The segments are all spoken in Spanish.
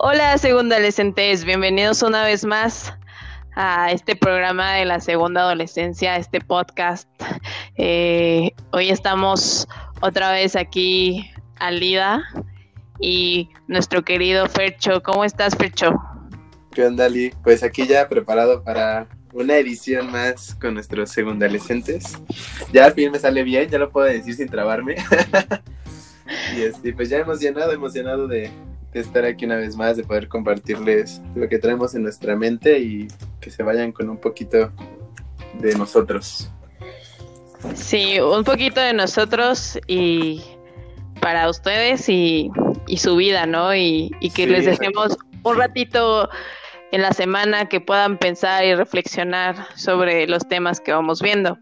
Hola, segunda adolescentes, bienvenidos una vez más a este programa de la segunda adolescencia, este podcast. Eh, hoy estamos otra vez aquí Alida y nuestro querido Fercho. ¿Cómo estás, Fercho? ¿Qué onda, Ali? Pues aquí ya preparado para una edición más con nuestros segundalescentes. Ya al fin me sale bien, ya lo puedo decir sin trabarme. y este, pues ya emocionado, emocionado de, de estar aquí una vez más, de poder compartirles lo que traemos en nuestra mente y que se vayan con un poquito de nosotros. Sí, un poquito de nosotros y para ustedes y, su vida, ¿no? Y, que les dejemos un ratito en la semana que puedan pensar y reflexionar sobre los temas que vamos viendo.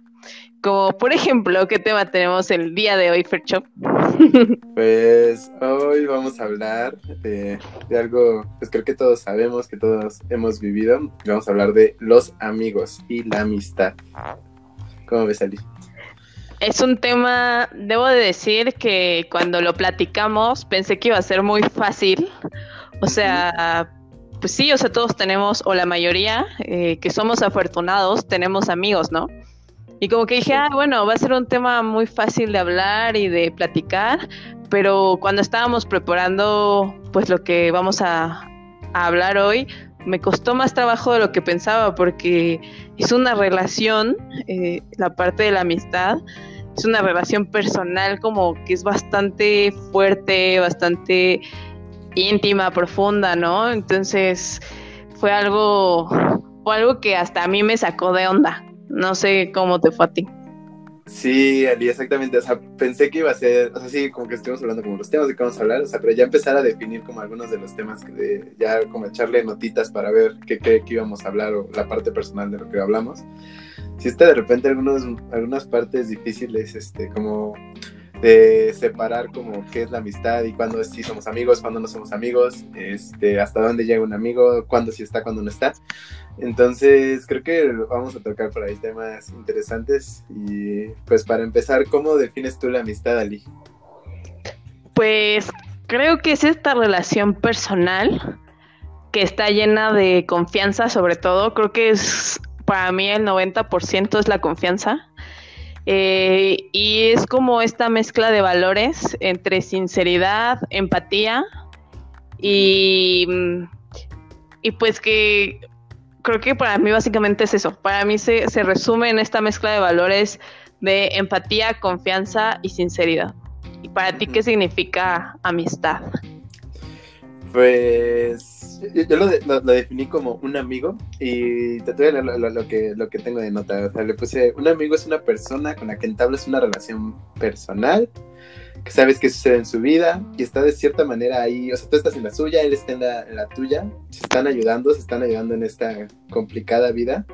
Como por ejemplo, ¿qué tema tenemos el día de hoy, Fercho? Pues hoy vamos a hablar de, algo, pues creo que todos sabemos, que todos hemos vivido. Vamos a hablar de los amigos y la amistad. ¿Cómo ves, Ali? Es un tema, debo de decir que cuando lo platicamos pensé que iba a ser muy fácil. O sea, pues sí, o sea, todos tenemos, o la mayoría, eh, que somos afortunados, tenemos amigos, ¿no? Y como que dije, ah, bueno, va a ser un tema muy fácil de hablar y de platicar, pero cuando estábamos preparando pues lo que vamos a, hablar hoy, me costó más trabajo de lo que pensaba porque es una relación, eh, la parte de la amistad, es una relación personal como que es bastante fuerte, bastante íntima, profunda, ¿no? Entonces fue algo, fue algo que hasta a mí me sacó de onda. No sé cómo te fue a ti. Sí, Ali, exactamente. O sea, pensé que iba a ser, o sea, sí, como que estuvimos hablando como los temas de que vamos a hablar, o sea, pero ya empezar a definir como algunos de los temas, que de, ya como echarle notitas para ver qué, qué, íbamos a hablar o la parte personal de lo que hablamos. Si está de repente algunos, algunas partes difíciles, este, como de separar como qué es la amistad y cuándo sí somos amigos, cuándo no somos amigos, este, hasta dónde llega un amigo, cuándo sí está, cuándo no está. Entonces, creo que vamos a tocar por ahí temas interesantes y pues para empezar, ¿cómo defines tú la amistad, Ali? Pues creo que es esta relación personal que está llena de confianza sobre todo, creo que es para mí el 90% es la confianza eh, y es como esta mezcla de valores entre sinceridad, empatía y, y pues que creo que para mí básicamente es eso. Para mí se, se resume en esta mezcla de valores de empatía, confianza y sinceridad. ¿Y para ti qué significa amistad? Pues yo, lo, definí como un amigo y te voy a leer lo, que, lo que tengo de nota. O sea, le puse, un amigo es una persona con la que entablas una relación personal, que sabes qué sucede en su vida y está de cierta manera ahí, o sea, tú estás en la suya, él está en la, la tuya, se están ayudando, se están ayudando en esta complicada vida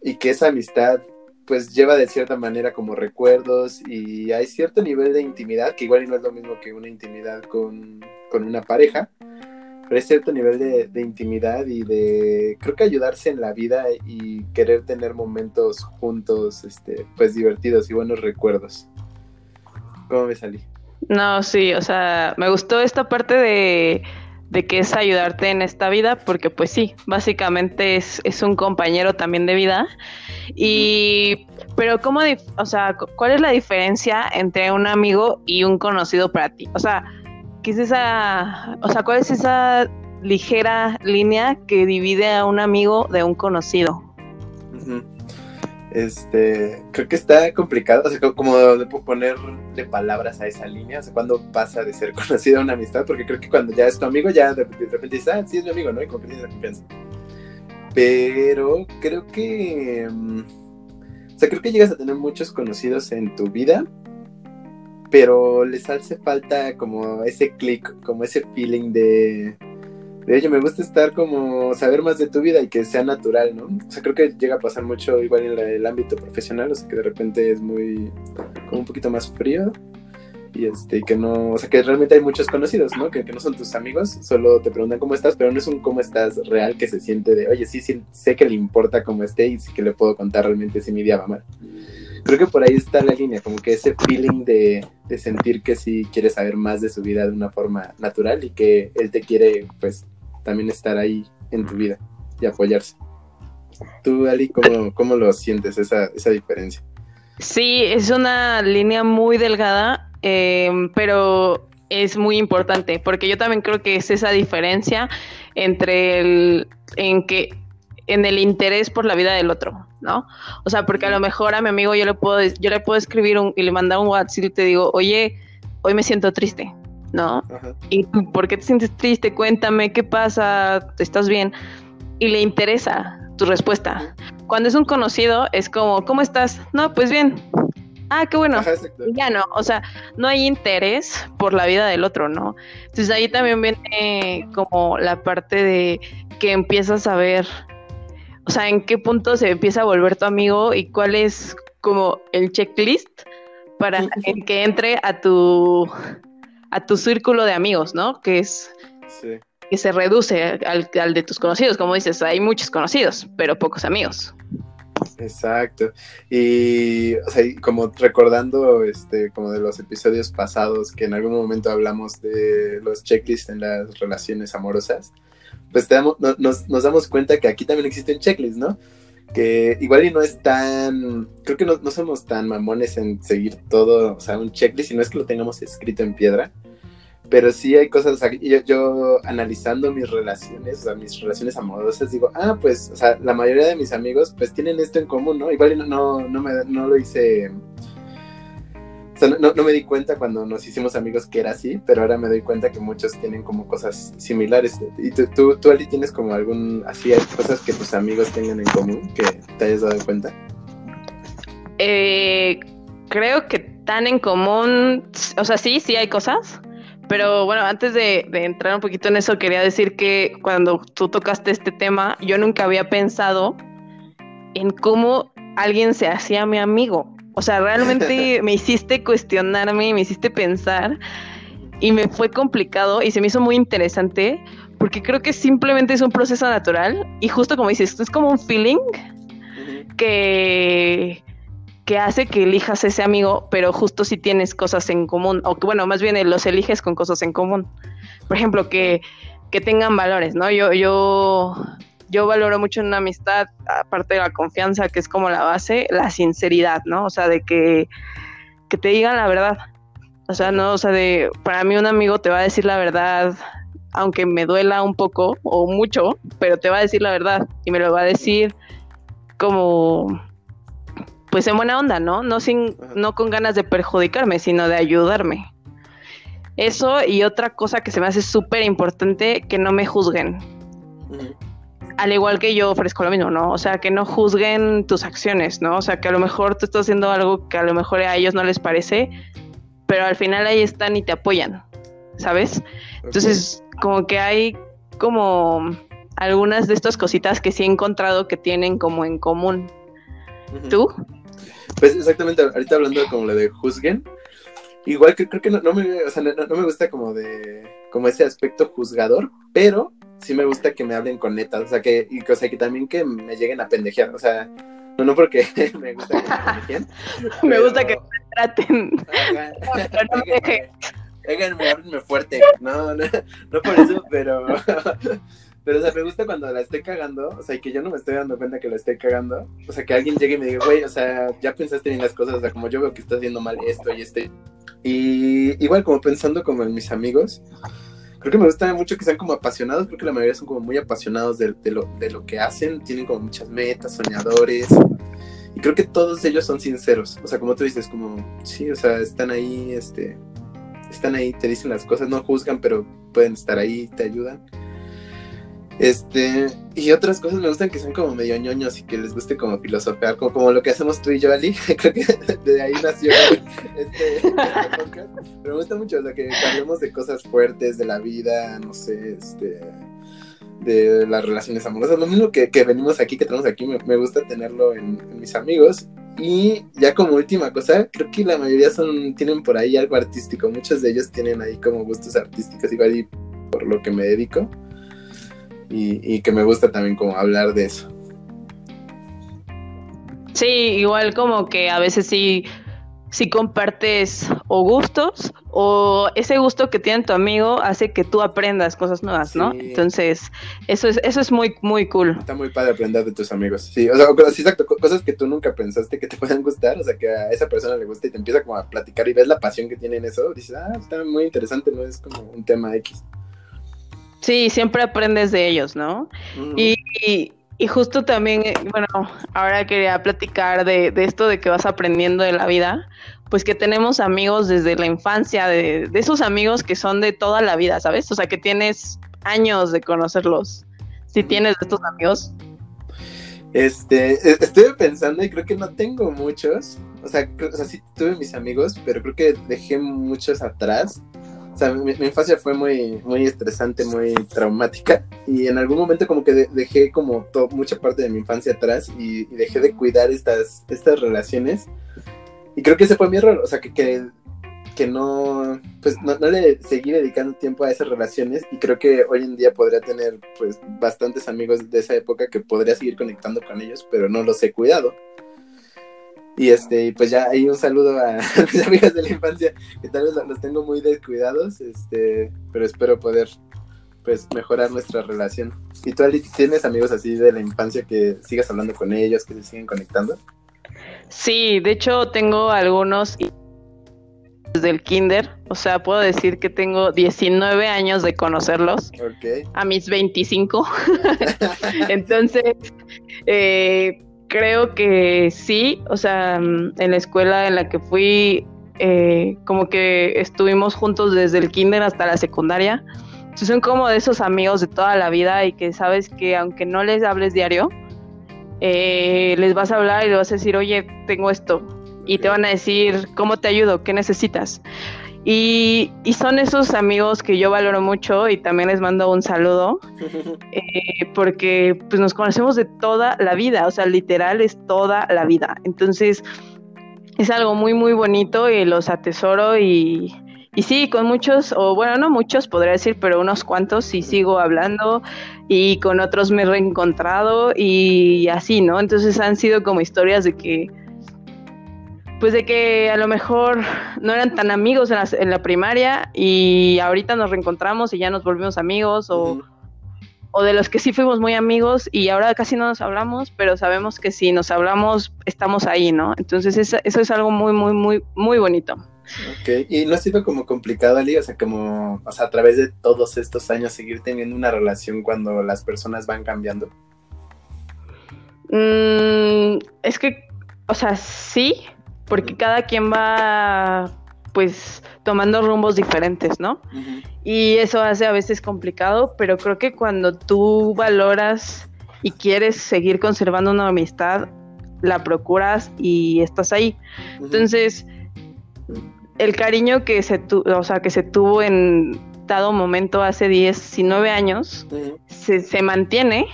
y que esa amistad pues lleva de cierta manera como recuerdos y hay cierto nivel de intimidad, que igual no es lo mismo que una intimidad con, con una pareja, pero hay cierto nivel de, intimidad y de, creo que ayudarse en la vida y querer tener momentos juntos, este, pues divertidos y buenos recuerdos. ¿Cómo me salí? No, sí, o sea, me gustó esta parte de, de que es ayudarte en esta vida, porque pues sí, básicamente es, es un compañero también de vida. Y, pero ¿cómo, o sea, cuál es la diferencia entre un amigo y un conocido para ti? O sea, ¿qué es esa, o sea, cuál es esa ligera línea que divide a un amigo de un conocido? Este, creo que está complicado, o sea, como ponerle palabras a esa línea, o sea, cuando pasa de ser conocido a una amistad, porque creo que cuando ya es tu amigo, ya de, repente dices, ah, sí es mi amigo, ¿no? Y como que tienes la confianza. Pero creo que, mm, o sea, creo que llegas a tener muchos conocidos en tu vida, pero les hace falta como ese click, como ese feeling de, de, oye, me gusta estar como saber más de tu vida y que sea natural, ¿no? O sea, creo que llega a pasar mucho igual en el ámbito profesional, o sea, que de repente es muy, como un poquito más frío y este, que no, o sea, que realmente hay muchos conocidos, ¿no? Que, que, no son tus amigos, solo te preguntan cómo estás, pero no es un cómo estás real que se siente de, oye, sí, sí sé que le importa cómo esté y sí que le puedo contar realmente si mi día va mal. creo que por ahí está la línea, como que ese feeling de, de sentir que sí quiere saber más de su vida de una forma natural y que él te quiere, pues, también estar ahí en tu vida y apoyarse. Tú, Ali, ¿cómo, cómo lo sientes esa, esa diferencia? Sí, es una línea muy delgada, eh, pero es muy importante, porque yo también creo que es esa diferencia entre el en que en el interés por la vida del otro, ¿no? O sea, porque a lo mejor a mi amigo yo le puedo yo le puedo escribir un, y le mandar un WhatsApp y te digo, "Oye, hoy me siento triste." ¿No? ¿Y por qué te sientes triste? Cuéntame, ¿qué pasa? ¿Estás bien? Y le interesa tu respuesta. Cuando es un conocido, es como, ¿cómo estás? No, pues bien. Ah, qué bueno. ya no, o sea, no hay interés por la vida del otro, ¿no? Entonces ahí también viene como la parte de que empiezas a ver, o sea, en qué punto se empieza a volver tu amigo y cuál es como el checklist para que entre a tu a tu círculo de amigos, ¿no? Que es que se reduce al, al de tus conocidos, como dices, hay muchos conocidos, pero pocos amigos. Exacto. Y, o sea, como recordando, este, como de los episodios pasados, que en algún momento hablamos de los checklists en las relaciones amorosas, pues nos, nos, damos cuenta que aquí también existe un checklist, ¿no? Que igual y no es tan, creo que no, no somos tan mamones en seguir todo, o sea, un checklist, y no es que lo tengamos escrito en piedra, pero sí hay cosas, yo, yo, analizando mis relaciones, o sea, mis relaciones amorosas, digo, ah, pues, o sea, la mayoría de mis amigos, pues tienen esto en común, ¿no? Igual no, no, no, me, no lo hice, o sea, no, no, me di cuenta cuando nos hicimos amigos que era así, pero ahora me doy cuenta que muchos tienen como cosas similares. ¿Y tú, tú, tú Ali, tienes como algún, así, hay cosas que tus amigos tengan en común que te hayas dado cuenta? Eh, creo que tan en común, o sea, sí, sí hay cosas, pero bueno, antes de, entrar un poquito en eso, quería decir que cuando tú tocaste este tema, yo nunca había pensado en cómo alguien se hacía mi amigo. O sea, realmente me hiciste cuestionarme, me hiciste pensar y me fue complicado y se me hizo muy interesante porque creo que simplemente es un proceso natural y justo como dices, es como un feeling que que hace que elijas ese amigo, pero justo si tienes cosas en común, o que bueno, más bien los eliges con cosas en común. Por ejemplo, que, que tengan valores, ¿no? Yo, yo, yo valoro mucho en una amistad, aparte de la confianza, que es como la base, la sinceridad, ¿no? O sea, de que, que te digan la verdad. O sea, no, o sea, de, para mí un amigo te va a decir la verdad, aunque me duela un poco o mucho, pero te va a decir la verdad y me lo va a decir como pues en buena onda, ¿no? No, sin, no con ganas de perjudicarme, sino de ayudarme. Eso y otra cosa que se me hace súper importante, que no me juzguen. Al igual que yo ofrezco lo mismo, ¿no? O sea, que no juzguen tus acciones, ¿no? O sea, que a lo mejor tú estás haciendo algo que a lo mejor a ellos no les parece, pero al final ahí están y te apoyan, ¿sabes? Entonces, como que hay como algunas de estas cositas que sí he encontrado que tienen como en común. ¿Tú? Pues exactamente, ahorita hablando como lo de juzguen, igual que creo que no, me, o sea, no, me gusta como de, como ese aspecto juzgador, pero sí me gusta que me hablen con neta, o sea, que, y, o sea, que también que me lleguen a pendejear, o sea, no, no porque me gusta que me pendejen. me gusta que me traten. Háganme, fuerte. No, no, no por eso, pero pero, o sea, me gusta cuando la estoy cagando, o sea, que yo no me estoy dando cuenta que la estoy cagando. O sea, que alguien llegue y me diga, güey, o sea, ya pensaste bien las cosas, o sea, como yo veo que estás haciendo mal esto y este. Y igual, como pensando como en mis amigos, creo que me gusta mucho que sean como apasionados, creo que la mayoría son como muy apasionados de, lo, de lo que hacen, tienen como muchas metas, soñadores. Y creo que todos ellos son sinceros, o sea, como tú dices, como, sí, o sea, están ahí, este, están ahí, te dicen las cosas, no juzgan, pero pueden estar ahí, te ayudan. Este, y otras cosas me gustan que son como medio ñoños y que les guste como filosofear, como, como lo que hacemos tú y yo, Ali. Creo que de ahí nació este, este, podcast. Pero me gusta mucho, o que hablemos de cosas fuertes de la vida, no sé, este, de las relaciones amorosas. Lo mismo que, que venimos aquí, que tenemos aquí, me, gusta tenerlo en, mis amigos. Y ya como última cosa, creo que la mayoría son, tienen por ahí algo artístico. Muchos de ellos tienen ahí como gustos artísticos, igual y por lo que me dedico y, que me gusta también como hablar de eso. Sí, igual como que a veces sí si compartes o gustos o ese gusto que tiene tu amigo hace que tú aprendas cosas nuevas, ¿no? Entonces, eso es eso es muy muy cool. Está muy padre aprender de tus amigos. Sí, o sea, sí, exacto, cosas que tú nunca pensaste que te puedan gustar, o sea, que a esa persona le gusta y te empieza como a platicar y ves la pasión que tiene en eso, dices, "Ah, está muy interesante, no es como un tema X." Sí, siempre aprendes de ellos, ¿no? y, y justo también, eh, bueno, ahora quería platicar de, esto de que vas aprendiendo de la vida, pues que tenemos amigos desde la infancia, de, esos amigos que son de toda la vida, ¿sabes? O sea, que tienes años de conocerlos. Si tienes estos amigos. Este, e, estuve pensando y creo que no tengo muchos. O sea, o sea, sí tuve mis amigos, pero creo que dejé muchos atrás. O sea, mi, infancia fue muy, muy estresante, muy traumática. Y en algún momento como que dejé como mucha parte de mi infancia atrás y, dejé de cuidar estas, estas relaciones. Y creo que ese fue mi error, o sea, que, que, no, pues no, no, le seguí dedicando tiempo a esas relaciones. Y creo que hoy en día podría tener pues bastantes amigos de esa época que podría seguir conectando con ellos, pero no los he cuidado. Y este, pues ya hay un saludo a mis amigas de la infancia, que tal vez los tengo muy descuidados, este, pero espero poder pues mejorar nuestra relación. ¿Y tú, Ali, tienes amigos así de la infancia que sigas hablando con ellos, que se siguen conectando? Sí, de hecho tengo algunos desde el kinder, o sea, puedo decir que tengo 19 años de conocerlos a mis 25. Entonces, eh, creo que sí, o sea, mm, en la escuela en la que fui, eh, como que estuvimos juntos desde el kinder hasta la secundaria. Entonces son como de esos amigos de toda la vida y que sabes que aunque no les hables diario, eh, les vas a hablar y les vas a decir, oye, tengo esto. Y te van a decir, ¿cómo te ayudo? ¿Qué necesitas? Y, son esos amigos que yo valoro mucho y también les mando un saludo, eh, porque pues nos conocemos de toda la vida, o sea, literal es toda la vida. Entonces, es algo muy, muy bonito y los atesoro y, y sí, con muchos, o bueno, no muchos podría decir, pero unos cuantos sí sigo hablando y con otros me he reencontrado y así, ¿no? Entonces han sido como historias de que pues de que a lo mejor no eran tan amigos en la, primaria y ahorita nos reencontramos y ya nos volvimos amigos o, o, de los que sí fuimos muy amigos y ahora casi no nos hablamos, pero sabemos que si nos hablamos estamos ahí, ¿no? Entonces eso, es algo muy, muy, muy, muy bonito. Ok, y no ha sido como complicado, Ali, o sea, como, o sea, a través de todos estos años seguir teniendo una relación cuando las personas van cambiando. Mm, es que, o sea, sí, porque cada quien va pues tomando rumbos diferentes, ¿no? Y eso hace a veces complicado, pero creo que cuando tú valoras y quieres seguir conservando una amistad, la procuras y estás ahí. Entonces, el cariño que se, o sea, que se tuvo en dado momento hace 10, 19 años, se, se mantiene,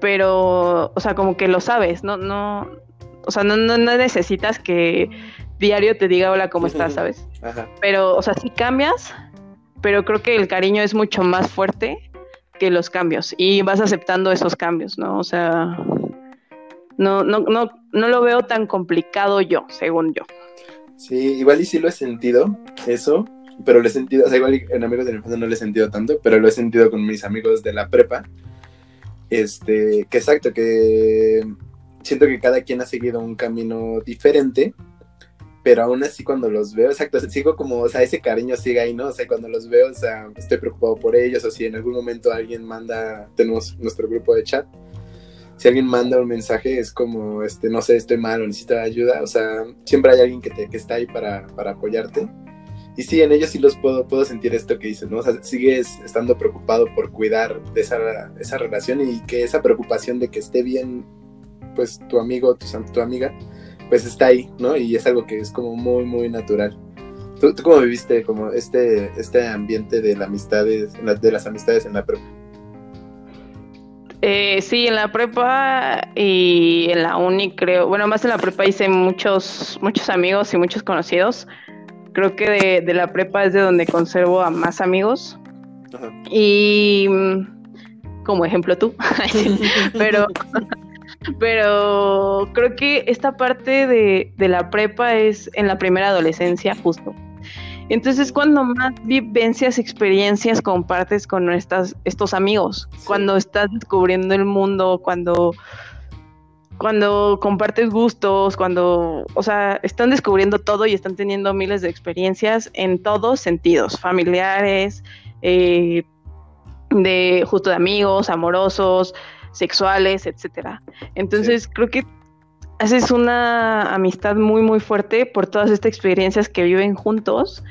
pero, o sea, como que lo sabes, no, no, o sea, no, no, necesitas que diario te diga hola, ¿cómo estás? ¿Sabes? Pero, o sea, sí cambias, pero creo que el cariño es mucho más fuerte que los cambios y vas aceptando esos cambios, ¿no? O sea, no, no, no, no lo veo tan complicado yo, según yo. Sí, igual y sí lo he sentido, eso, pero lo he sentido, o sea, igual en amigos de la infancia no lo he sentido tanto, pero lo he sentido con mis amigos de la prepa. Este, que exacto, que siento que cada quien ha seguido un camino diferente, pero aún así cuando los veo, exacto, sigo como, o sea, ese cariño sigue ahí, ¿no? O sea, cuando los veo, o sea, estoy preocupado por ellos, o si en algún momento alguien manda, tenemos nuestro grupo de chat, si alguien manda un mensaje es como, este, no sé, estoy mal o necesito ayuda, o sea, siempre hay alguien que, te, que está ahí para, para apoyarte. Y sí, en ellos sí los puedo, puedo sentir esto que dices, ¿no? O sea, sigues estando preocupado por cuidar de esa, esa relación y que esa preocupación de que esté bien pues tu amigo, tu, tu amiga, pues está ahí, ¿no? Y es algo que es como muy, muy natural. ¿Tú, cómo viviste como este, este ambiente de, la amistades, de las amistades en la prepa? Eh, sí, en la prepa y en la uni creo, bueno, más en la prepa hice muchos, muchos amigos y muchos conocidos. Creo que de, de la prepa es de donde conservo a más amigos. Y mm, como ejemplo tú, pero Pero creo que esta parte de, de la prepa es en la primera adolescencia, justo. Entonces, cuando más vivencias, experiencias compartes con estas, estos amigos, cuando estás descubriendo el mundo, cuando, cuando compartes gustos, cuando, o sea, están descubriendo todo y están teniendo miles de experiencias en todos sentidos, familiares, eh, de justo de amigos, amorosos, sexuales, etcétera. Entonces, creo que haces una amistad muy, muy fuerte por todas estas experiencias que viven juntos.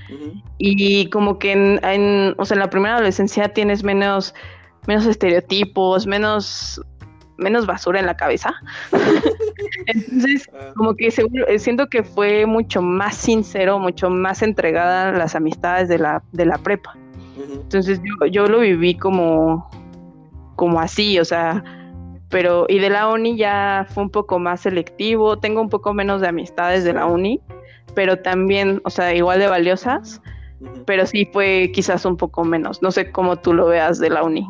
Y como que en, o sea, en la primera adolescencia tienes menos, menos estereotipos, menos, menos basura en la cabeza. Entonces, ah. como que eh, siento que fue mucho más sincero, mucho más entregada las amistades de la, de la prepa. Entonces yo, yo lo viví como, como así, o sea, pero y de la uni ya fue un poco más selectivo, tengo un poco menos de amistades de la uni, pero también, o sea, igual de valiosas, pero sí fue quizás un poco menos, no sé cómo tú lo veas de la uni.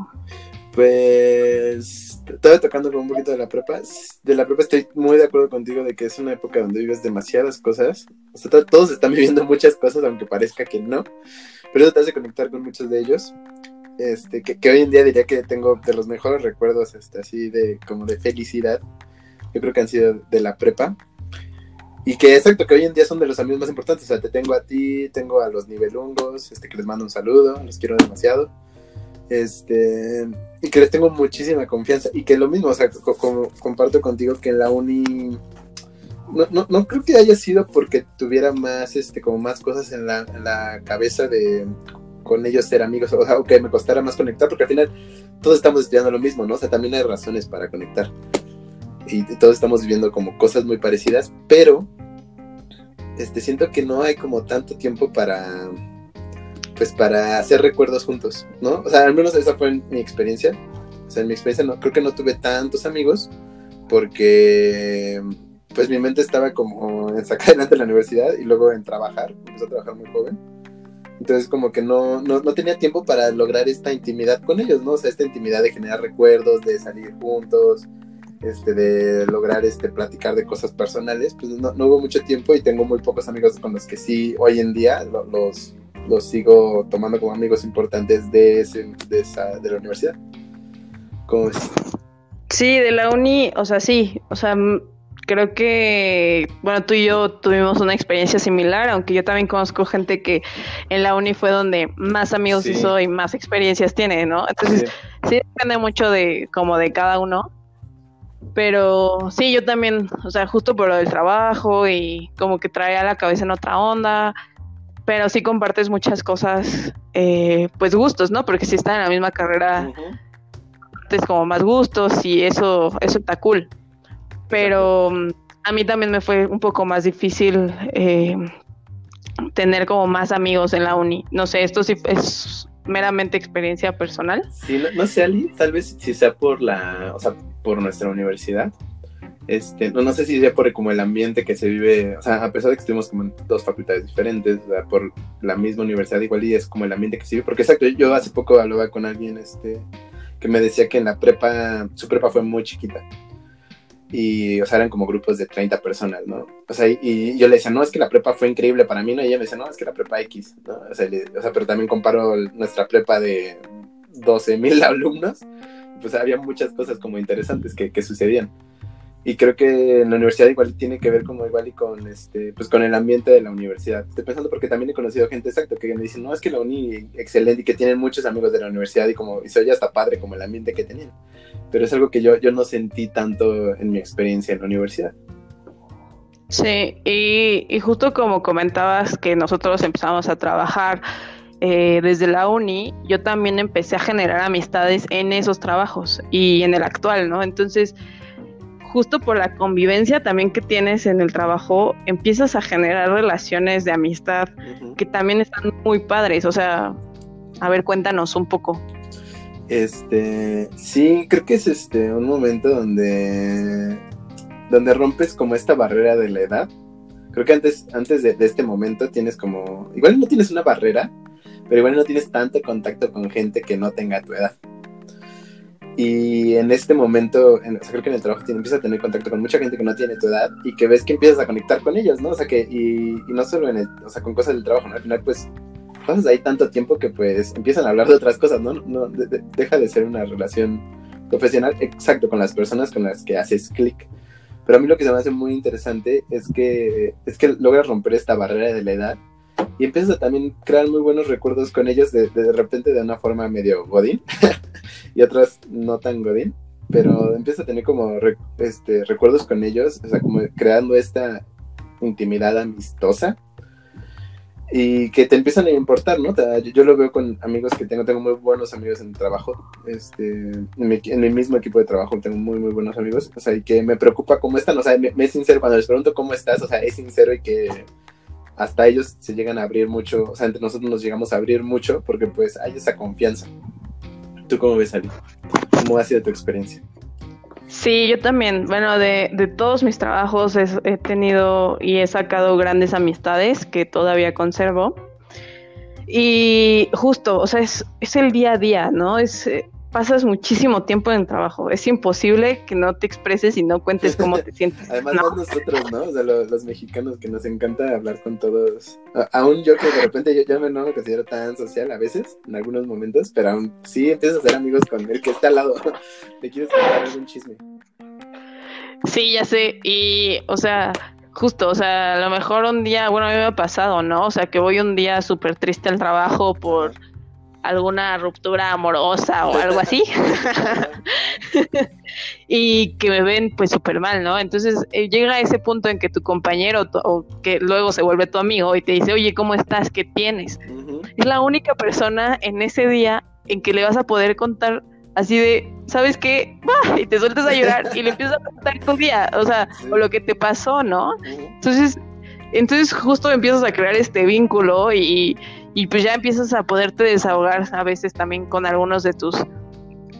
Pues estaba tocando con un poquito de la prepa. De la prepa estoy muy de acuerdo contigo de que es una época donde vives demasiadas cosas. O sea, todos están viviendo muchas cosas, aunque parezca que no. Pero eso te hace conectar con muchos de ellos este, que, hoy en día diría que tengo de los mejores recuerdos, este, así de como de felicidad, yo creo que han sido de la prepa. Y que exacto, que hoy en día son de los amigos más importantes. O sea, te tengo a ti, tengo a los nivelungos, este, que les mando un saludo, los quiero demasiado. Este, y que les tengo muchísima confianza. Y que lo mismo, o sea, como comparto contigo que en la uni. No, no, no, creo que haya sido porque tuviera más, este, como más cosas en la, en la cabeza de con ellos ser amigos, o sea, me costara más conectar, porque al final todos estamos estudiando lo mismo, ¿no? O sea, también hay razones para conectar. Y todos estamos viviendo como cosas muy parecidas, pero este, siento que no hay como tanto tiempo para, pues, para hacer recuerdos juntos, ¿no? O sea, al menos esa fue mi experiencia. O sea, en mi experiencia no, creo que no tuve tantos amigos, porque pues mi mente estaba como en sacar adelante la universidad y luego en trabajar, empecé a trabajar muy joven. Entonces como que no, no, no, tenía tiempo para lograr esta intimidad con ellos, ¿no? O sea, esta intimidad de generar recuerdos, de salir juntos, este, de lograr este, platicar de cosas personales, pues no, no hubo mucho tiempo y tengo muy pocos amigos con los que sí hoy en día los, los sigo tomando como amigos importantes de, ese, de, esa, de la universidad. ¿Cómo es? Sí, de la uni, o sea, sí, o sea, creo que, bueno, tú y yo tuvimos una experiencia similar, aunque yo también conozco gente que en la uni fue donde más amigos hizo y más experiencias tiene, ¿no? Entonces, sí. depende mucho de como de cada uno. Pero sí, yo también, o sea, justo por lo del trabajo y como que trae a la cabeza en otra onda, pero sí compartes muchas cosas, eh, pues gustos, ¿no? Porque si están en la misma carrera, uh como más gustos y eso, eso está cool pero mm, a mí también me fue un poco más difícil eh, tener como más amigos en la uni. No sé, esto sí es meramente experiencia personal. Sí, no, sé, Ali, tal vez si sea por la, o sea, por nuestra universidad. Este, no, no sé si sea por como el ambiente que se vive, o sea, a pesar de que estuvimos como en dos facultades diferentes, o sea, por la misma universidad igual y es como el ambiente que se vive, porque exacto, yo hace poco hablaba con alguien, este, que me decía que en la prepa, su prepa fue muy chiquita, y, o sea, eran como grupos de 30 personas, ¿no? O sea, y, yo le decía, no, es que la prepa fue increíble para mí, ¿no? Y ella me decía, no, es que la prepa X, ¿no? O sea, o sea pero también comparo nuestra prepa de 12 mil alumnos, pues había muchas cosas como interesantes que, que sucedían. Y creo que en la universidad igual tiene que ver como igual y con este, pues con el ambiente de la universidad. Estoy pensando porque también he conocido gente exacto que me dicen, no, es que la uni excelente y que tienen muchos amigos de la universidad y como, y se oye hasta padre como el ambiente que tenían. Pero es algo que yo, yo no sentí tanto en mi experiencia en la universidad. Sí, y, y justo como comentabas que nosotros empezamos a trabajar eh, desde la uni, yo también empecé a generar amistades en esos trabajos y en el actual, ¿no? Entonces, justo por la convivencia también que tienes en el trabajo, empiezas a generar relaciones de amistad que también están muy padres. O sea, a ver, cuéntanos un poco. Este, sí, creo que es este un momento donde donde rompes como esta barrera de la edad. Creo que antes, antes de, de este momento tienes como, igual no tienes una barrera, pero igual no tienes tanto contacto con gente que no tenga tu edad. Y en este momento, creo que en el trabajo empiezas a tener contacto con mucha gente que no tiene tu edad y que ves que empiezas a conectar con ellos, ¿no? O sea, que, y, y no solo en el, o sea, con cosas del trabajo. Al final, pues, pasas ahí tanto tiempo que, pues, empiezan a hablar de otras cosas, ¿no? no de, de, deja de ser una relación profesional, exacto, con las personas con las que haces clic. Pero a mí lo que se me hace muy interesante es que, es que logras romper esta barrera de la edad y empiezas a también crear muy buenos recuerdos con ellos de, de, de repente de una forma medio godín y otras no tan godín, pero empiezas a tener como re, este, recuerdos con ellos, o sea, como creando esta intimidad amistosa y que te empiezan a importar, ¿no? Yo, yo, lo veo con amigos que tengo, tengo muy buenos amigos en el trabajo, este, en mi, en mi, mismo equipo de trabajo tengo muy, muy buenos amigos, o sea, y que me preocupa cómo están, o sea, me, me es sincero cuando les pregunto cómo estás, o sea, es sincero y que hasta ellos se llegan a abrir mucho, o sea, entre nosotros nos llegamos a abrir mucho porque pues hay esa confianza. ¿Tú cómo ves, Ali? ¿Cómo ha sido tu experiencia? Sí, yo también. Bueno, de, de todos mis trabajos he, tenido y he sacado grandes amistades que todavía conservo. Y justo, o sea, es, es el día a día, ¿no? Es, eh, pasas muchísimo tiempo en el trabajo. Es imposible que no te expreses y no cuentes cómo te sientes. Además, no. nosotros, ¿no? O sea, los, los, mexicanos que nos encanta hablar con todos. A, aún yo que de repente yo, yo no me considero tan social a veces, en algunos momentos, pero aún sí empiezas a ser amigos con el que está al lado. Te quieres contar algún chisme. Sí, ya sé. Y, o sea, justo, o sea, a lo mejor un día, bueno, a mí me ha pasado, ¿no? O sea, que voy un día súper triste al trabajo por alguna ruptura amorosa o algo así. y que me ven pues súper mal, ¿no? Entonces eh, llega ese punto en que tu compañero o que luego se vuelve tu amigo y te dice, oye, ¿cómo estás? ¿Qué tienes? Uh -huh. Es la única persona en ese día en que le vas a poder contar así de, ¿sabes qué? ¡Bah! Y te sueltas a llorar y le empiezas a contar tu día, o sea, sí. o lo que te pasó, ¿no? Uh -huh. Entonces, entonces justo empiezas a crear este vínculo y, y pues ya empiezas a poderte desahogar a veces también con algunos de tus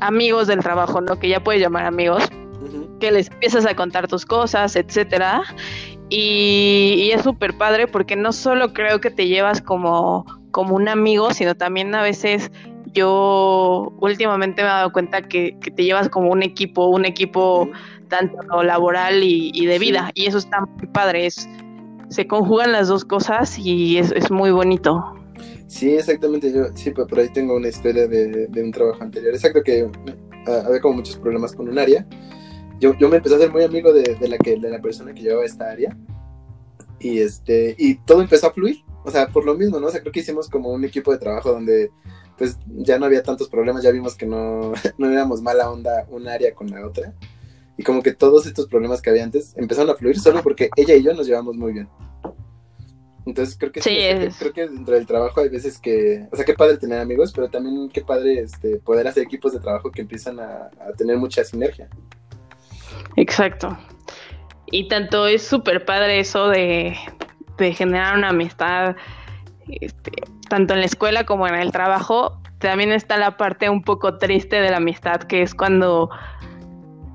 amigos del trabajo, ¿no? Que ya puedes llamar amigos, uh -huh. que les empiezas a contar tus cosas, etcétera. Y, y es súper padre porque no solo creo que te llevas como, como un amigo, sino también a veces yo últimamente me he dado cuenta que, que te llevas como un equipo, un equipo uh -huh. tanto laboral y, y de vida, y eso está muy padre, es, se conjugan las dos cosas y es, es muy bonito. Sí, exactamente. Yo sí, pues por ahí tengo una historia de, de un trabajo anterior. Exacto, que uh, había como muchos problemas con un área. Yo, yo me empecé a ser muy amigo de, de, la que, de la persona que llevaba esta área. Y, este, y todo empezó a fluir. O sea, por lo mismo, ¿no? O sea, creo que hicimos como un equipo de trabajo donde pues ya no había tantos problemas. Ya vimos que no, no éramos mala onda un área con la otra. Y como que todos estos problemas que había antes empezaron a fluir solo porque ella y yo nos llevamos muy bien. Entonces creo que sí, es. creo que dentro del trabajo hay veces que, o sea, qué padre tener amigos, pero también qué padre este, poder hacer equipos de trabajo que empiezan a, a tener mucha sinergia. Exacto. Y tanto es súper padre eso de, de, generar una amistad, este, tanto en la escuela como en el trabajo. También está la parte un poco triste de la amistad, que es cuando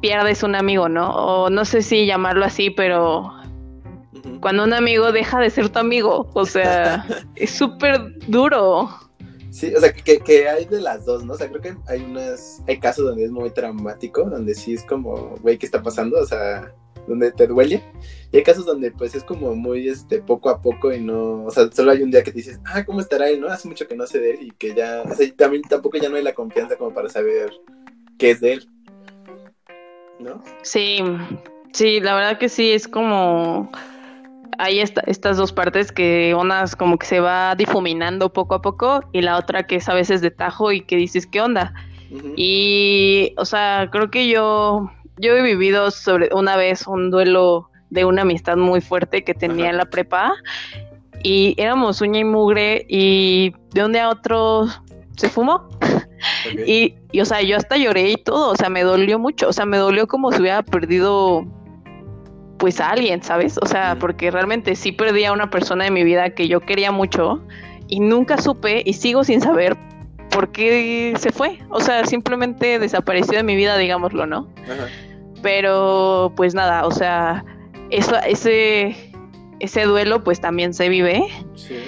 pierdes un amigo, ¿no? O no sé si llamarlo así, pero cuando un amigo deja de ser tu amigo. O sea, es súper duro. Sí, o sea, que, que, hay de las dos, ¿no? O sea, creo que hay unas, hay casos donde es muy traumático, donde sí es como, güey, ¿qué está pasando? O sea, donde te duele. Y hay casos donde pues es como muy, este, poco a poco y no, o sea, solo hay un día que te dices, ah, ¿cómo estará él? ¿No? Hace mucho que no sé de él y que ya, o sea, también tampoco ya no hay la confianza como para saber qué es de él. ¿No? Sí, sí, la verdad que sí, es como hay esta, estas dos partes que unas como que se va difuminando poco a poco y la otra que es a veces de tajo y que dices, ¿qué onda? Uh -huh. Y, o sea, creo que yo, yo he vivido sobre una vez un duelo de una amistad muy fuerte que tenía Ajá. en la prepa y éramos uña y mugre y de un día a otro se fumó. Okay. Y, y, o sea, yo hasta lloré y todo, o sea, me dolió mucho, o sea, me dolió como si hubiera perdido pues a alguien, ¿sabes? O sea, porque realmente sí perdí a una persona de mi vida que yo quería mucho y nunca supe y sigo sin saber por qué se fue. O sea, simplemente desapareció de mi vida, digámoslo, ¿no? Ajá. Pero pues nada, o sea, eso, ese, ese duelo pues también se vive sí.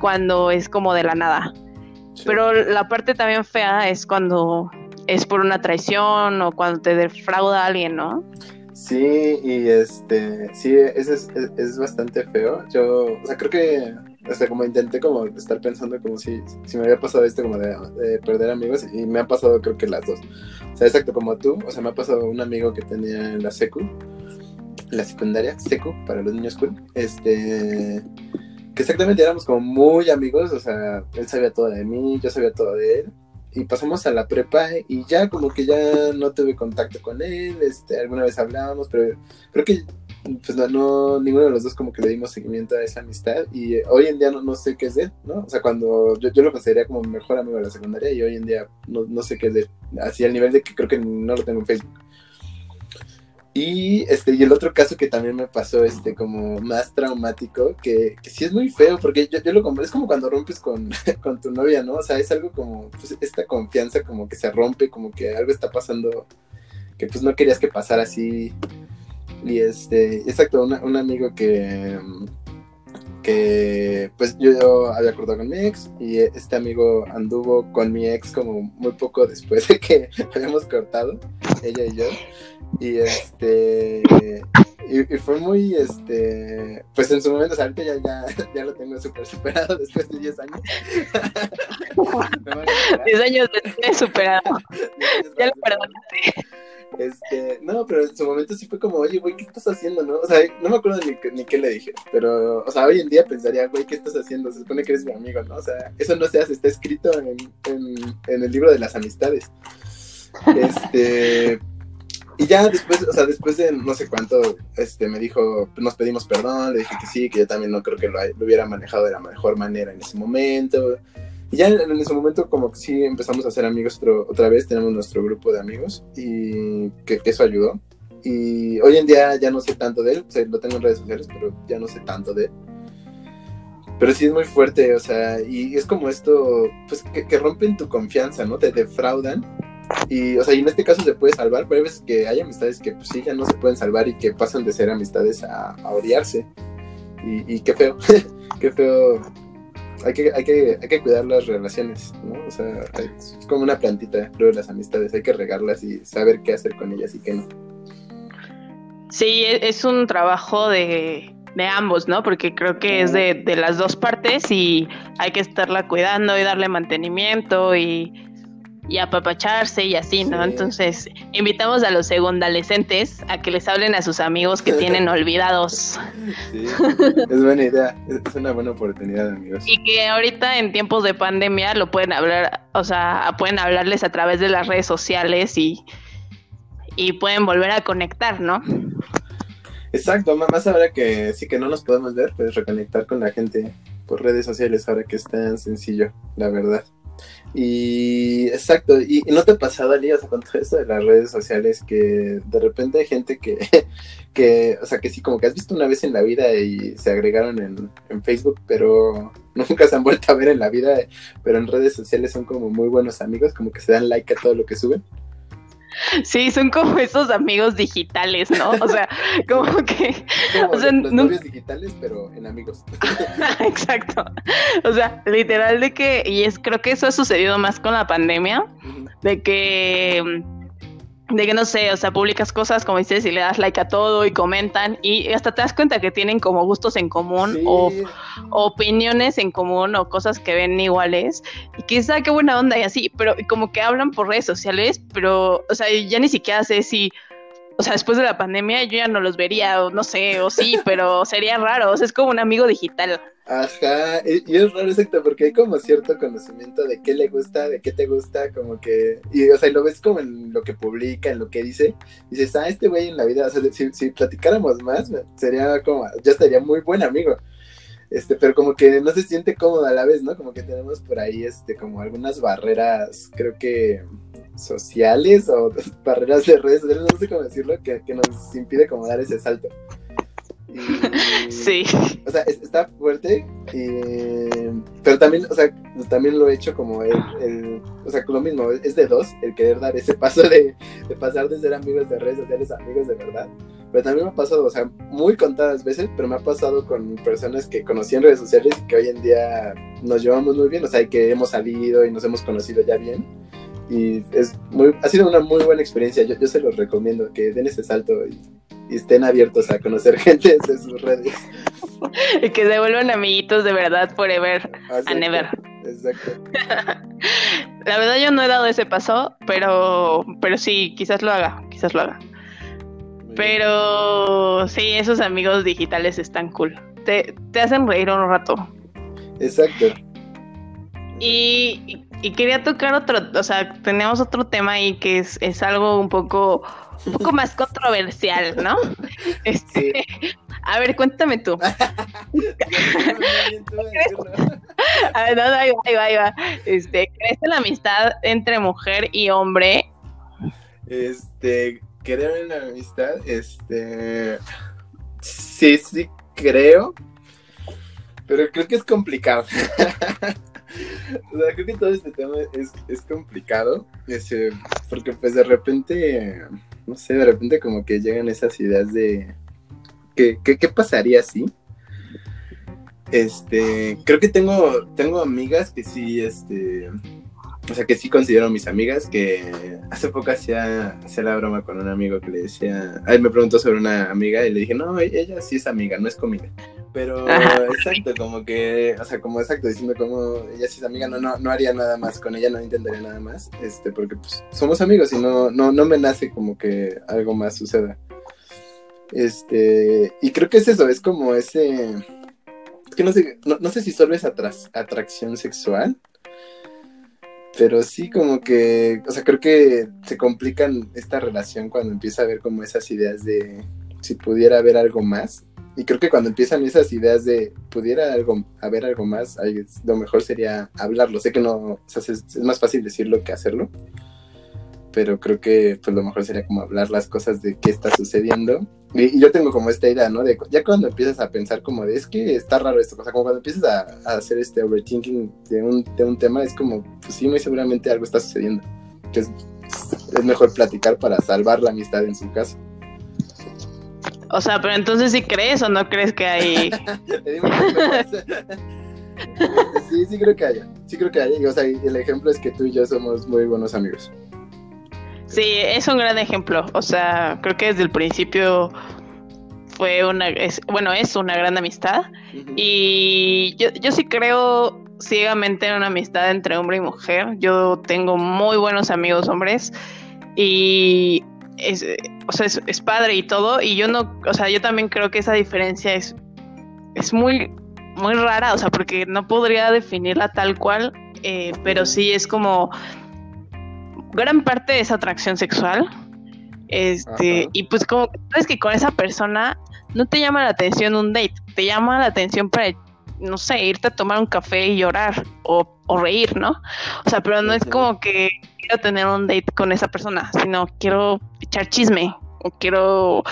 cuando es como de la nada. Sí. Pero la parte también fea es cuando es por una traición o cuando te defrauda alguien, ¿no? Sí, y este, sí, eso es, es, bastante feo. Yo, o sea, creo que, hasta como intenté como estar pensando como si, si me había pasado esto como de, perder amigos y me ha pasado creo que las dos. O sea, exacto como tú, o sea, me ha pasado un amigo que tenía en la secu, la secundaria, secu, para los niños cool, este, que exactamente éramos como muy amigos, o sea, él sabía todo de mí, yo sabía todo de él, y pasamos a la prepa y ya como que ya no tuve contacto con él, este, alguna vez hablábamos, pero creo que pues no, ninguno de los dos como que le dimos seguimiento a esa amistad y hoy en día no, no sé qué es de él, ¿no? O sea, cuando yo, yo lo consideraría como mejor amigo de la secundaria y hoy en día no, no sé qué es de él, así al nivel de que creo que no lo tengo en Facebook. Y este, y el otro caso que también me pasó, este, como más traumático, que, sí es muy feo, porque yo, yo lo compré, es como cuando rompes con, con, tu novia, ¿no? O sea, es algo como, pues, esta confianza como que se rompe, como que algo está pasando que pues no querías que pasara así. Y este, exacto, un amigo que, que pues yo, había acordado con mi ex y este amigo anduvo con mi ex como muy poco después de que habíamos cortado, ella y yo. Y este. Y, fue muy, este. Pues en su momento, o sea, ahorita ya, ya, lo tengo súper superado después de 10 años. 10 años superado. ya lo perdonaste. Este, no, pero en su momento sí fue como, oye, güey, ¿qué estás haciendo, no? O sea, no me acuerdo ni, ni qué le dije, pero, o sea, hoy en día pensaría, güey, ¿qué estás haciendo? Se supone que eres mi amigo, ¿no? O sea, eso no se hace, está escrito en, en, en el libro de las amistades. Este, y ya después, o sea, después de no sé cuánto, este, me dijo, nos pedimos perdón, le dije que sí, que yo también no creo que lo, hubiera manejado de la mejor manera en ese momento. Y ya en, ese momento como que sí empezamos a ser amigos otra vez, tenemos nuestro grupo de amigos y que, eso ayudó. Y hoy en día ya no sé tanto de él, o sea, lo tengo en redes sociales, pero ya no sé tanto de él. Pero sí es muy fuerte, o sea, y es como esto, pues que, que rompen tu confianza, ¿no? Te defraudan y, o sea, y en este caso se puede salvar, pero hay veces que hay amistades que pues sí ya no se pueden salvar y que pasan de ser amistades a, odiarse. Y, qué feo, qué feo. Hay que, hay, que, hay que cuidar las relaciones, ¿no? O sea, es como una plantita, creo, las amistades. Hay que regarlas y saber qué hacer con ellas y qué no. Sí, e, es un trabajo de, de ambos, ¿no? Porque creo que es de, de las dos partes y hay que estarla cuidando y darle mantenimiento y y apapacharse y así, ¿no? Entonces, invitamos a los segundalescentes a que les hablen a sus amigos que tienen olvidados. Sí, es buena idea, es una buena oportunidad, amigos. Y que ahorita en tiempos de pandemia lo pueden hablar, o sea, pueden hablarles a través de las redes sociales y, y pueden volver a conectar, ¿no? Exacto, más ahora que sí que no nos podemos ver, pues reconectar con la gente por redes sociales ahora que es tan sencillo, la verdad. Y exacto, y, no te ha pasado, sea, con todo esto de las redes sociales, que de repente hay gente que, que, o sea, que sí, como que has visto una vez en la vida y se agregaron en, en Facebook, pero nunca se han vuelto a ver en la vida, pero en redes sociales son como muy buenos amigos, como que se dan like a todo lo que suben. Sí, son como esos amigos digitales, ¿no? O sea, como que. o sea, los novios digitales, pero en amigos. Exacto. O sea, literal de que. Y es creo que eso ha sucedido más con la pandemia. De que de que no sé, o sea, publicas cosas como dices y le das like a todo y comentan y hasta te das cuenta que tienen como gustos en común o, opiniones en común o cosas que ven iguales y quizá qué buena onda y así, pero como que hablan por redes sociales, pero, o sea, ya ni siquiera sé si o sea, después de la pandemia yo ya no los vería, o no sé, o sí, pero sería raro, o sea, es como un amigo digital. Ajá, y, es raro exacto, porque hay como cierto conocimiento de qué le gusta, de qué te gusta, como que, y o sea, lo ves como en lo que publica, en lo que dice, y dices, ah, este güey en la vida, o sea, si, si platicáramos más, sería como, ya estaría muy buen amigo este, pero como que no se siente cómodo a la vez, ¿no? Como que tenemos por ahí, este, como algunas barreras, creo que sociales o barreras de redes no sé cómo decirlo, que, que nos impide como dar ese salto. Sí. O sea, está fuerte, pero también, o sea, también lo he hecho como el, o sea, lo mismo, es de dos, el querer dar ese paso de, de pasar de ser amigos de redes sociales a amigos de verdad. Pero también me ha pasado, o sea, muy contadas veces, pero me ha pasado con personas que conocí en redes sociales y que hoy en día nos llevamos muy bien, o sea, que hemos salido y nos hemos conocido ya bien y es muy, ha sido una muy buena experiencia. Yo, yo se los recomiendo que den ese salto y, estén abiertos a conocer gente de sus redes. y que se vuelvan amiguitos de verdad forever and ever. Exacto. La verdad yo no he dado ese paso, pero, pero sí, quizás lo haga, quizás lo haga. Pero sí, esos amigos digitales están cool. Te, te hacen reír un rato. Exacto. Y, y, quería tocar otro, o sea, tenemos otro tema ahí que es, es algo un poco, un poco más controversial, ¿no? Este, A ver, cuéntame tú. A ver, no, no, ahí va, ahí va, ahí va. Este, ¿crees en la amistad entre mujer y hombre? Este, creo en la amistad, este, sí, sí creo, pero creo que es complicado. o sea, creo que todo este tema es, es complicado, ese, porque pues de repente, no sé, de repente como que llegan esas ideas de ¿Qué, qué, pasaría si? Este, creo que tengo, tengo amigas que sí, este, o sea, que sí considero mis amigas, que hace poco hacía, hacía la broma con un amigo que le decía, él me preguntó sobre una amiga y le dije, no, ella sí es amiga, no es conmigo. Pero exacto, como que, o sea, como exacto, diciendo como ella sí es amiga, no, no, no haría nada más con ella, no intentaría nada más, este, porque pues somos amigos y no, no, no me nace como que algo más suceda. Este, y creo que es eso, es como ese. Es que no sé, no, sé si solo es atracción sexual, pero sí como que, o sea, creo que se complican esta relación cuando empieza a haber como esas ideas de si pudiera haber algo más. Y creo que cuando empiezan esas ideas de pudiera algo, haber algo más, lo mejor sería hablarlo. Sé que no, o sea, es más fácil decirlo que hacerlo pero creo que pues lo mejor sería como hablar las cosas de qué está sucediendo. Y, yo tengo como esta idea, ¿no? De ya cuando empiezas a pensar como de, es que está raro esto, o sea, como cuando empiezas a, hacer este overthinking de un, de un tema, es como, pues sí, muy seguramente algo está sucediendo. Que es, mejor platicar para salvar la amistad en su caso. O sea, pero entonces si crees o no crees que hay... sí, sí creo que haya. Sí creo que haya. O sea, el ejemplo es que tú y yo somos muy buenos amigos. Sí, es un gran ejemplo. O sea, creo que desde el principio fue una, es, bueno, es una gran amistad. Y yo, yo sí creo ciegamente en una amistad entre hombre y mujer. Yo tengo muy buenos amigos hombres y es, o sea, es, padre y todo. Y yo no, o sea, yo también creo que esa diferencia es, es muy, muy rara, o sea, porque no podría definirla tal cual, eh, pero sí es como gran parte de esa atracción sexual. Este, y pues como sabes que con esa persona no te llama la atención un date, te llama la atención para, no sé, irte a tomar un café y llorar o, reír, ¿no? O sea, pero no es como que quiero tener un date con esa persona, sino quiero echar chisme o quiero...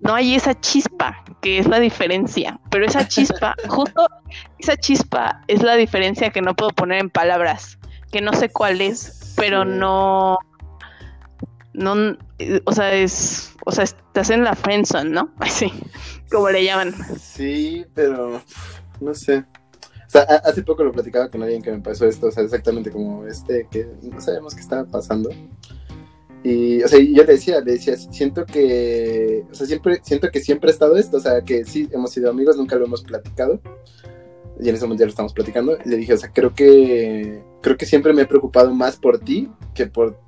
No hay esa chispa, que es la diferencia, pero esa chispa, justo esa chispa es la diferencia que no puedo poner en palabras, que no sé cuál es, pero no, no, o sea, es, o sea, estás en la friendzone, ¿no? Así, como le llaman. Sí, pero no sé. O sea, hace poco lo platicaba con alguien que me pasó esto, o sea, exactamente como este, que no sabemos qué estaba pasando. Y, o sea, yo le decía, le decía, siento que, o sea, siempre, siento que siempre ha estado esto, o sea, que sí, hemos sido amigos, nunca lo hemos platicado, y en ese momento ya lo estamos platicando, y le dije, o sea, creo que, creo que siempre me he preocupado más por ti que por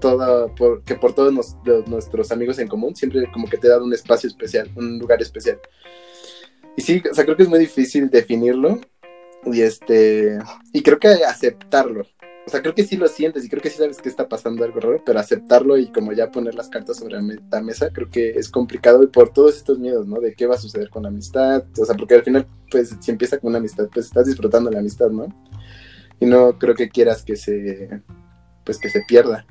toda, por, que por todos nuestros amigos en común, siempre como que te he dado un espacio especial, un lugar especial. Y sí, o sea, creo que es muy difícil definirlo, y este, y creo que aceptarlo, o sea, creo que sí lo sientes y creo que sí sabes que está pasando algo raro, pero aceptarlo y como ya poner las cartas sobre la mesa, creo que es complicado y por todos estos miedos, ¿no? De qué va a suceder con la amistad, o sea, porque al final, pues, si empieza con una amistad, pues estás disfrutando la amistad, ¿no? Y no creo que quieras que se, pues, que se pierda.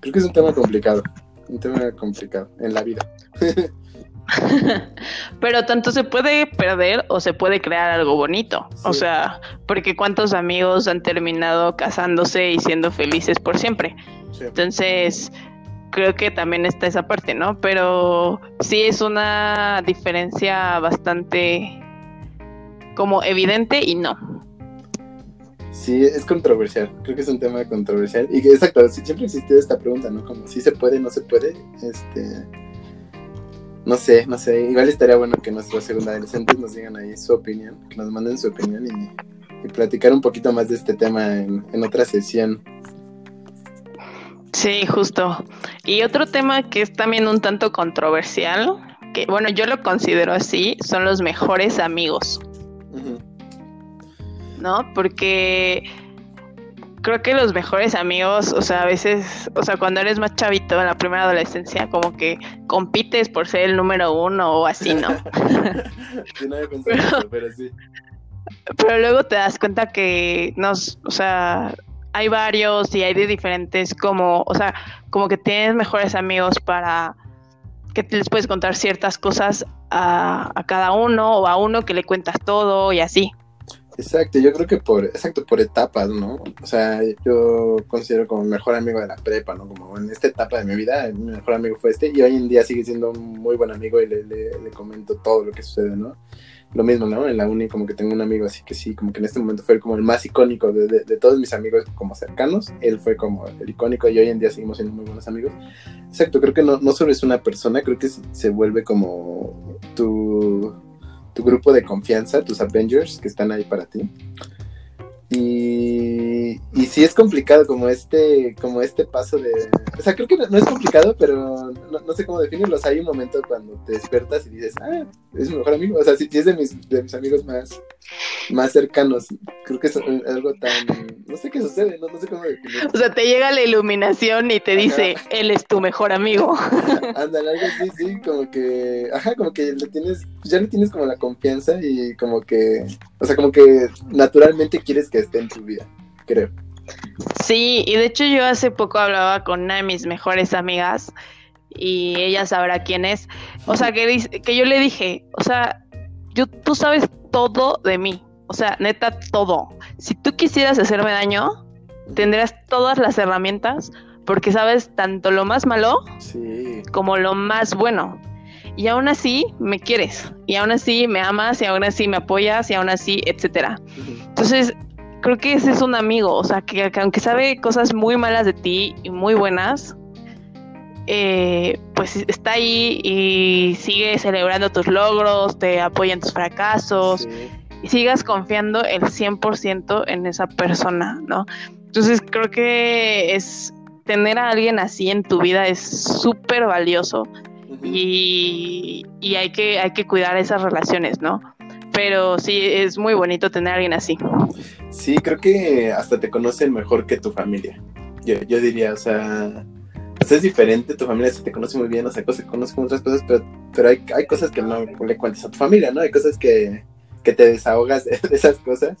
Creo que es un tema complicado, un tema complicado en la vida. Pero tanto se puede perder o se puede crear algo bonito. O sea, porque cuántos amigos han terminado casándose y siendo felices por siempre. Entonces, creo que también está esa parte, ¿no? Pero sí es una diferencia bastante como evidente y no. Sí, es controversial. Creo que es un tema controversial. Y que, exacto, siempre existido esta pregunta, ¿no? Como si se puede, no se puede. Este. No sé, no sé. Igual estaría bueno que nuestros segunda adolescentes nos digan ahí su opinión, que nos manden su opinión y, platicar un poquito más de este tema en, en otra sesión. Sí, justo. Y otro tema que es también un tanto controversial, que bueno, yo lo considero así, son los mejores amigos. ¿No? Porque creo que los mejores amigos, o sea, a veces, o sea, cuando eres más chavito en la primera adolescencia, como que compites por ser el número uno o así, ¿no? sí, no pero, pero sí. Pero luego te das cuenta que nos, o sea, hay varios y hay de diferentes, como, o sea, como que tienes mejores amigos para que les puedes contar ciertas cosas a, a cada uno o a uno que le cuentas todo y así. Exacto, yo creo que por, exacto, por etapas, ¿no? O sea, yo considero como mejor amigo de la prepa, ¿no? Como en esta etapa de mi vida, mi mejor amigo fue este, y hoy en día sigue siendo un muy buen amigo y le, le, le comento todo lo que sucede, ¿no? lo mismo, ¿no? En la uni como que tengo un amigo así que sí, como que en este momento fue como el más icónico de, de, todos mis amigos como cercanos, él fue como el icónico y hoy en día seguimos siendo muy buenos amigos. Exacto, creo que no, no solo es una persona, creo que se vuelve como tu, tu grupo de confianza, tus Avengers que están ahí para ti. Y, y sí es complicado como este, como este paso de... O sea, creo que no, es complicado, pero no, sé cómo definirlo. hay un momento cuando te despiertas y dices, ah, es mi mejor amigo. O sea, si, es de mis, de mis amigos más, más cercanos. Creo que es algo tan... No sé qué sucede, no, sé cómo. O sea, te llega la iluminación y te dice, él es tu mejor amigo. Ándale, algo así, sí, como que... Ajá, como que le tienes... Ya le tienes como la confianza y como que... O sea, como que naturalmente quieres que esté en tu vida, creo. Sí, y de hecho yo hace poco hablaba con una de mis mejores amigas y ella sabrá quién es. O sea, que, que yo le dije, o sea, yo, tú sabes todo de mí. O sea, neta, todo. Si tú quisieras hacerme daño, tendrías todas las herramientas porque sabes tanto lo más malo como lo más bueno. Y aún así me quieres, y aún así me amas, y aún así me apoyas, y aún así, etcétera. Entonces, creo que ese es un amigo, o sea, que, aunque sabe cosas muy malas de ti y muy buenas, eh, pues está ahí y sigue celebrando tus logros, te apoya en tus fracasos y sigas confiando el 100% en esa persona, ¿no? Entonces creo que es tener a alguien así en tu vida es súper valioso y, y, hay, que, hay que cuidar esas relaciones, ¿no? Pero sí, es muy bonito tener a alguien así. Sí, creo que hasta te conocen mejor que tu familia. Yo, yo diría, o sea, es diferente, tu familia se te conoce muy bien, o sea, se conoce con otras cosas, pero, pero hay, hay cosas que no le cuentas a tu familia, ¿no? Hay cosas que, que te desahogas de, esas cosas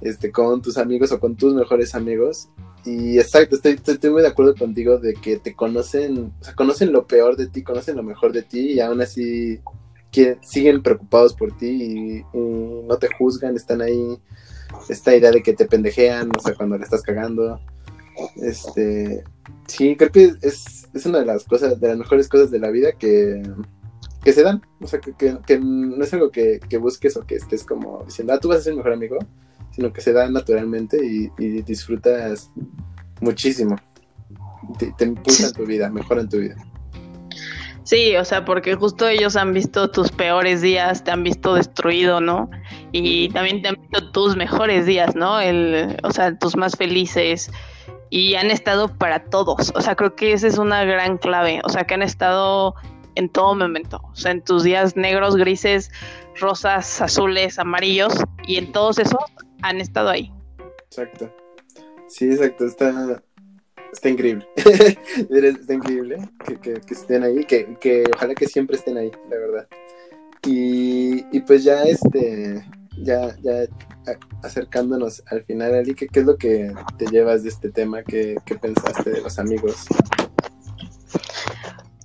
este, con tus amigos o con tus mejores amigos. Y exacto, estoy, estoy, muy de acuerdo contigo de que te conocen, o sea, conocen lo peor de ti, conocen lo mejor de ti y aún así que siguen preocupados por ti y, no te juzgan, están ahí esta idea de que te pendejean, o sea, cuando le estás cagando. Este, sí, creo que es, es una de las cosas, de las mejores cosas de la vida que, que se dan. O sea, que, que, no es algo que, que, busques o que estés como diciendo, ah, tú vas a ser mejor amigo, sino que se dan naturalmente y, disfrutas muchísimo. Te, te impulsan tu vida, mejoran tu vida. Sí, o sea, porque justo ellos han visto tus peores días, te han visto destruido, ¿no? Y también te han visto tus mejores días, ¿no? El, o sea, tus más felices. Y han estado para todos. O sea, creo que esa es una gran clave. O sea, que han estado en todo momento. O sea, en tus días negros, grises, rosas, azules, amarillos. Y en todos esos han estado ahí. Exacto. Sí, exacto. Está, está increíble. está increíble que, estén ahí, que, que, ojalá que siempre estén ahí, la verdad. Y, y pues ya este, ya, ya acercándonos al final, Ali, ¿qué, ¿qué, es lo que te llevas de este tema? ¿Qué, qué pensaste de los amigos?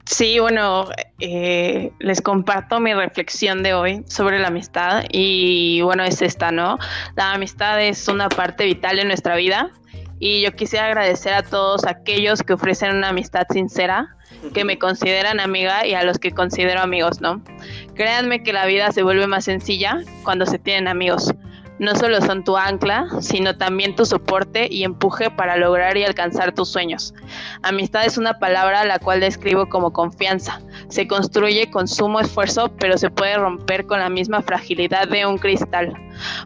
Sí, bueno, eh, les comparto mi reflexión de hoy sobre la amistad y bueno, es esta, ¿no? La amistad es una parte vital de nuestra vida y yo quisiera agradecer a todos aquellos que ofrecen una amistad sincera, que me consideran amiga y a los que considero amigos, ¿no? Créanme que la vida se vuelve más sencilla cuando se tienen amigos. no solo son tu ancla, sino también tu soporte y empuje para lograr y alcanzar tus sueños. Amistad es una palabra la cual describo como confianza. Se construye con sumo esfuerzo, pero se puede romper con la misma fragilidad de un cristal.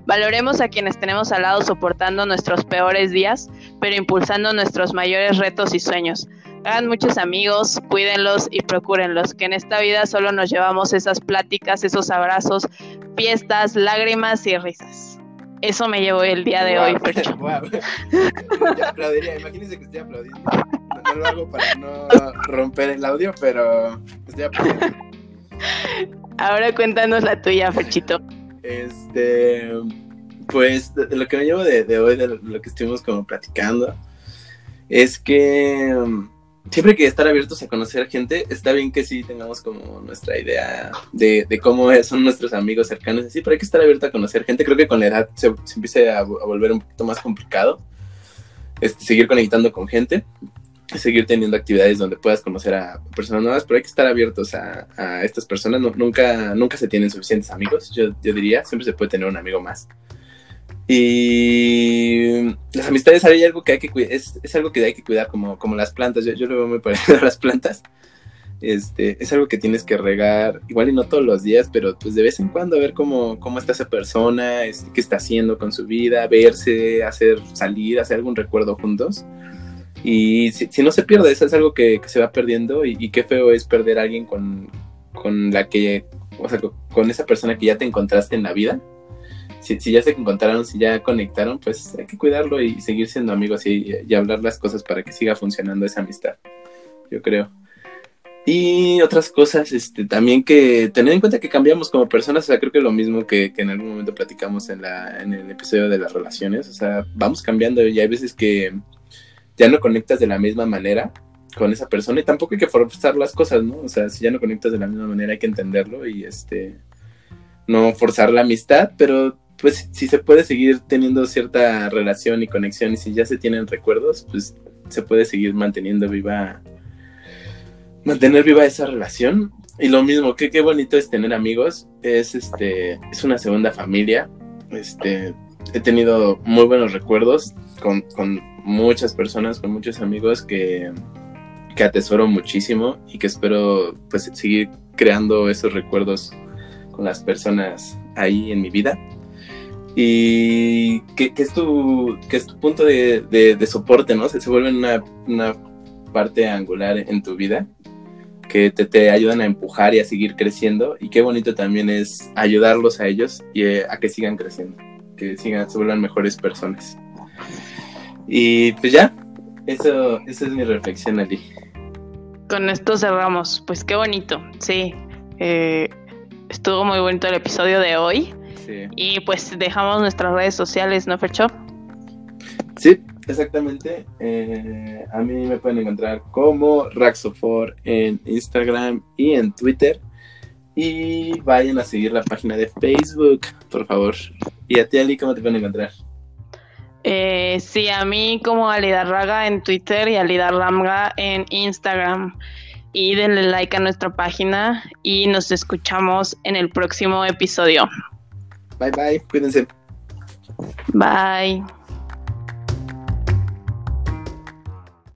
Valoremos a quienes tenemos al lado soportando nuestros peores días, pero impulsando nuestros mayores retos y sueños. Hagan muchos amigos, cuídenlos y procúrenlos, que en esta vida solo nos llevamos esas pláticas, esos abrazos, fiestas, lágrimas y risas. Eso me llevó el día de hoy, Percho. Yo aplaudiría, imagínense que estoy aplaudiendo. No, lo hago para no romper el audio, pero estoy aplaudiendo. Ahora cuéntanos la tuya, Ferchito. Este, pues lo que me llevo de, de hoy, de lo que estuvimos como platicando, es que siempre hay que estar abiertos a conocer gente, está bien que sí tengamos como nuestra idea de, cómo son nuestros amigos cercanos, así, pero hay que estar abierto a conocer gente. Creo que con la edad se, empieza a, volver un poquito más complicado este, seguir conectando con gente, seguir teniendo actividades donde puedas conocer a personas nuevas, pero hay que estar abiertos a, estas personas. nunca, nunca se tienen suficientes amigos, yo, yo diría, siempre se puede tener un amigo más. Y las amistades hay algo que hay que es, es algo que hay que cuidar como, como las plantas. Yo, yo lo veo muy parecido a las plantas. Este, es algo que tienes que regar, igual y no todos los días, pero pues de vez en cuando ver cómo, cómo está esa persona, este, qué está haciendo con su vida, verse, hacer salir, hacer algún recuerdo juntos. Y si, no se pierde, eso es algo que, se va perdiendo y, y, qué feo es perder a alguien con, con la que, o sea, con esa persona que ya te encontraste en la vida si, ya se encontraron, si ya conectaron, pues hay que cuidarlo y seguir siendo amigos y, hablar las cosas para que siga funcionando esa amistad, yo creo. Y otras cosas, este, también que tener en cuenta que cambiamos como personas, o sea, creo que lo mismo que, en algún momento platicamos en, la, en el episodio de las relaciones, o sea, vamos cambiando y hay veces que ya no conectas de la misma manera con esa persona y tampoco hay que forzar las cosas, ¿no? O sea, si ya no conectas de la misma manera hay que entenderlo y este, no forzar la amistad, pero pues si se puede seguir teniendo cierta relación y conexión y si ya se tienen recuerdos, pues se puede seguir manteniendo viva, mantener viva esa relación. Y lo mismo, que qué bonito es tener amigos, es este, es una segunda familia. Este, he tenido muy buenos recuerdos con, con muchas personas, con muchos amigos que, que atesoro muchísimo y que espero pues seguir creando esos recuerdos con las personas ahí en mi vida y que, es, tu, que es tu punto de, soporte, ¿no? Se, se vuelven una, una, parte angular en tu vida que te, te, ayudan a empujar y a seguir creciendo y qué bonito también es ayudarlos a ellos y eh, a que sigan creciendo, que sigan, se vuelvan mejores personas. Y pues ya, eso, esa es mi reflexión, Ali. Con esto cerramos, pues qué bonito, sí. Eh, estuvo muy bonito el episodio de hoy. Y pues dejamos nuestras redes sociales, ¿no, Fercho? Sí, exactamente. Eh, a mí me pueden encontrar como Raxofor en Instagram y en Twitter. Y vayan a seguir la página de Facebook, por favor. Y a ti, Ali, ¿cómo te pueden encontrar? Eh, sí, a mí como Alidarraga en Twitter y Alidarramga en Instagram. Y denle like a nuestra página y nos escuchamos en el próximo episodio. Bye bye, cuídense. Bye.